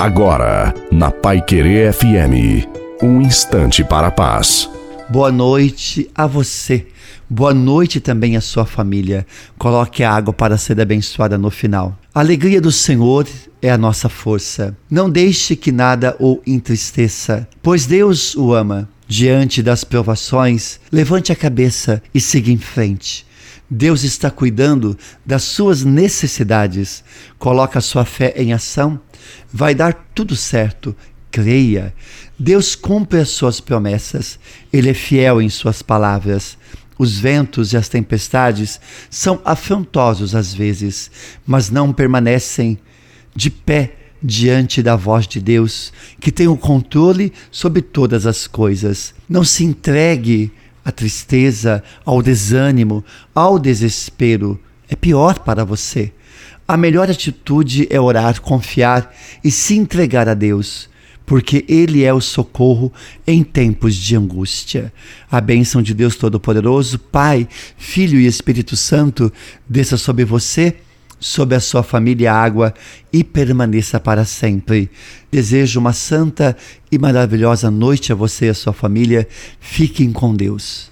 Agora, na Pai Querer FM, um instante para a paz. Boa noite a você. Boa noite também à sua família. Coloque a água para ser abençoada no final. A alegria do Senhor é a nossa força. Não deixe que nada o entristeça, pois Deus o ama. Diante das provações, levante a cabeça e siga em frente. Deus está cuidando das suas necessidades. Coloque a sua fé em ação vai dar tudo certo. Creia. Deus cumpre as suas promessas. Ele é fiel em suas palavras. Os ventos e as tempestades são afrontosos às vezes, mas não permanecem de pé diante da voz de Deus, que tem o controle sobre todas as coisas. Não se entregue à tristeza, ao desânimo, ao desespero. É pior para você. A melhor atitude é orar, confiar e se entregar a Deus, porque Ele é o socorro em tempos de angústia. A bênção de Deus Todo-Poderoso, Pai, Filho e Espírito Santo, desça sobre você, sobre a sua família água e permaneça para sempre. Desejo uma santa e maravilhosa noite a você e a sua família. Fiquem com Deus.